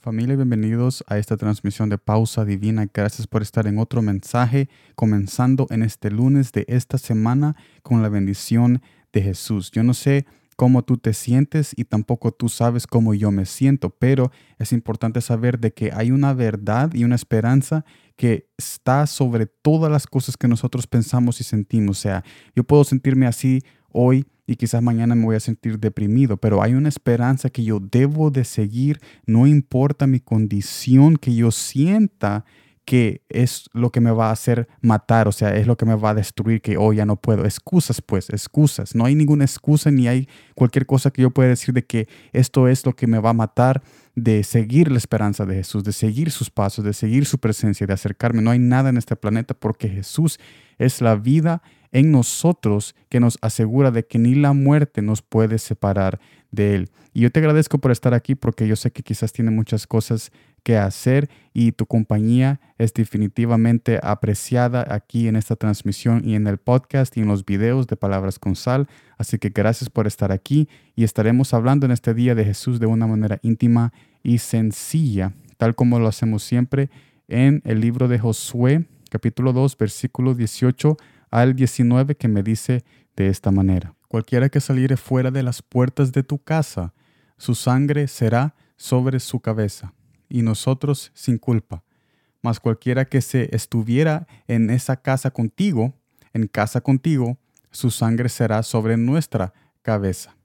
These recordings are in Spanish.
Familia, bienvenidos a esta transmisión de Pausa Divina. Gracias por estar en otro mensaje, comenzando en este lunes de esta semana con la bendición de Jesús. Yo no sé cómo tú te sientes y tampoco tú sabes cómo yo me siento, pero es importante saber de que hay una verdad y una esperanza que está sobre todas las cosas que nosotros pensamos y sentimos. O sea, yo puedo sentirme así hoy y quizás mañana me voy a sentir deprimido, pero hay una esperanza que yo debo de seguir, no importa mi condición, que yo sienta que es lo que me va a hacer matar, o sea, es lo que me va a destruir, que hoy ya no puedo. Excusas, pues, excusas. No hay ninguna excusa ni hay cualquier cosa que yo pueda decir de que esto es lo que me va a matar de seguir la esperanza de Jesús, de seguir sus pasos, de seguir su presencia, de acercarme. No hay nada en este planeta porque Jesús es la vida en nosotros que nos asegura de que ni la muerte nos puede separar de Él. Y yo te agradezco por estar aquí porque yo sé que quizás tiene muchas cosas que hacer y tu compañía es definitivamente apreciada aquí en esta transmisión y en el podcast y en los videos de Palabras con Sal. Así que gracias por estar aquí y estaremos hablando en este día de Jesús de una manera íntima y sencilla, tal como lo hacemos siempre en el libro de Josué, capítulo 2, versículo 18 al 19 que me dice de esta manera. Cualquiera que saliere fuera de las puertas de tu casa, su sangre será sobre su cabeza, y nosotros sin culpa. Mas cualquiera que se estuviera en esa casa contigo, en casa contigo, su sangre será sobre nuestra cabeza,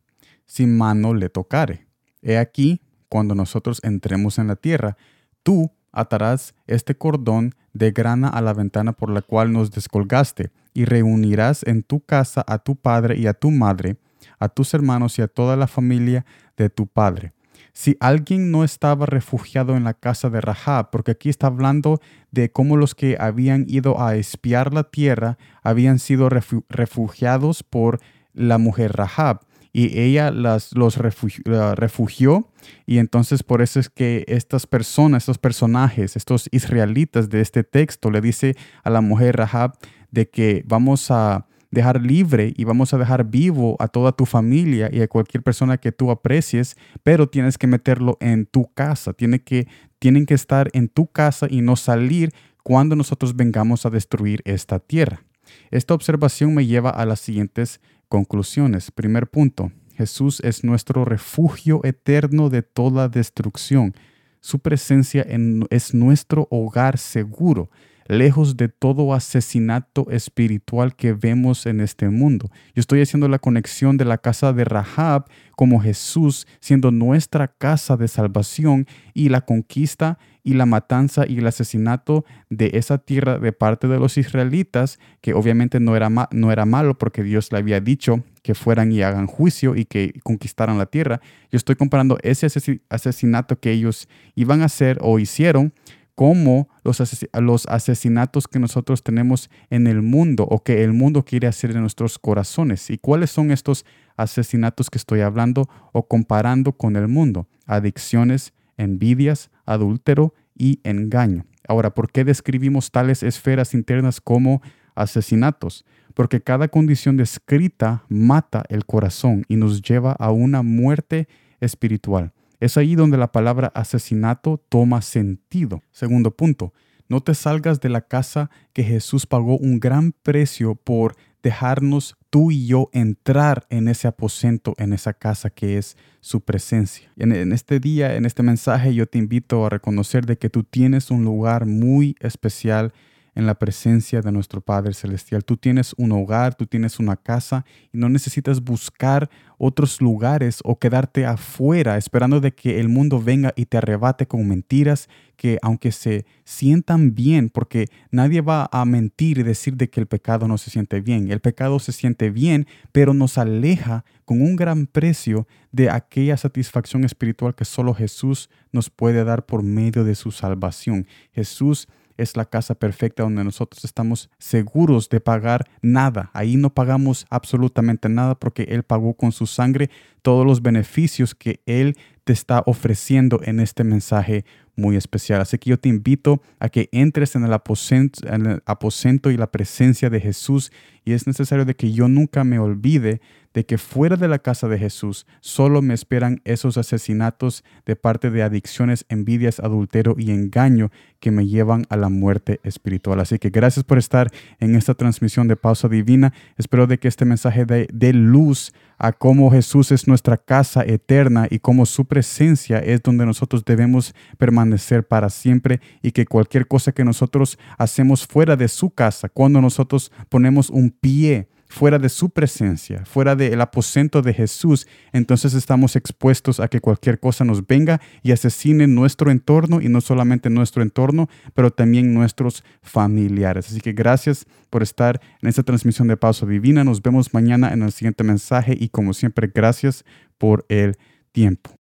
si mano le tocare. He aquí, cuando nosotros entremos en la tierra, tú atarás este cordón de grana a la ventana por la cual nos descolgaste, y reunirás en tu casa a tu padre y a tu madre, a tus hermanos y a toda la familia de tu padre. Si alguien no estaba refugiado en la casa de Rahab, porque aquí está hablando de cómo los que habían ido a espiar la tierra habían sido refugiados por la mujer Rahab y ella los refugió y entonces por eso es que estas personas, estos personajes, estos israelitas de este texto le dice a la mujer Rahab de que vamos a dejar libre y vamos a dejar vivo a toda tu familia y a cualquier persona que tú aprecies, pero tienes que meterlo en tu casa, Tiene que, tienen que estar en tu casa y no salir cuando nosotros vengamos a destruir esta tierra. Esta observación me lleva a las siguientes conclusiones. Primer punto, Jesús es nuestro refugio eterno de toda destrucción. Su presencia es nuestro hogar seguro lejos de todo asesinato espiritual que vemos en este mundo. Yo estoy haciendo la conexión de la casa de Rahab como Jesús siendo nuestra casa de salvación y la conquista y la matanza y el asesinato de esa tierra de parte de los israelitas, que obviamente no era, no era malo porque Dios le había dicho que fueran y hagan juicio y que conquistaran la tierra. Yo estoy comparando ese asesinato que ellos iban a hacer o hicieron como los, los asesinatos que nosotros tenemos en el mundo o que el mundo quiere hacer en nuestros corazones. ¿Y cuáles son estos asesinatos que estoy hablando o comparando con el mundo? Adicciones, envidias, adúltero y engaño. Ahora, ¿por qué describimos tales esferas internas como asesinatos? Porque cada condición descrita mata el corazón y nos lleva a una muerte espiritual. Es ahí donde la palabra asesinato toma sentido. Segundo punto, no te salgas de la casa que Jesús pagó un gran precio por dejarnos tú y yo entrar en ese aposento, en esa casa que es su presencia. En, en, este día, en este mensaje, yo te invito a reconocer de que tú tienes un lugar muy especial en la presencia de nuestro Padre Celestial. Tú tienes un hogar, tú tienes una casa y no necesitas buscar otros lugares o quedarte afuera esperando de que el mundo venga y te arrebate con mentiras que aunque se sientan bien, porque nadie va a mentir y decir de que el pecado no se siente bien. El pecado se siente bien, pero nos aleja con un gran precio de aquella satisfacción espiritual que solo Jesús nos puede dar por medio de su salvación. Jesús es la casa perfecta donde nosotros estamos seguros de pagar nada. Ahí no pagamos absolutamente nada porque Él pagó con su sangre todos los beneficios que Él te está ofreciendo en este mensaje muy especial. Así que yo te invito a que entres en el, aposento, en el aposento y la presencia de Jesús y es necesario de que yo nunca me olvide de que fuera de la casa de Jesús solo me esperan esos asesinatos de parte de adicciones, envidias, adulterio y engaño que me llevan a la muerte espiritual. Así que gracias por estar en esta transmisión de Pausa Divina. Espero de que este mensaje dé luz a cómo Jesús es nuestra casa eterna y cómo su presencia es donde nosotros debemos permanecer para siempre y que cualquier cosa que nosotros hacemos fuera de su casa, cuando nosotros ponemos un pie fuera de su presencia, fuera del aposento de Jesús, entonces estamos expuestos a que cualquier cosa nos venga y asesine nuestro entorno y no solamente nuestro entorno, pero también nuestros familiares. Así que gracias por estar en esta transmisión de Pausa Divina. Nos vemos mañana en el siguiente mensaje y como siempre, gracias por el tiempo.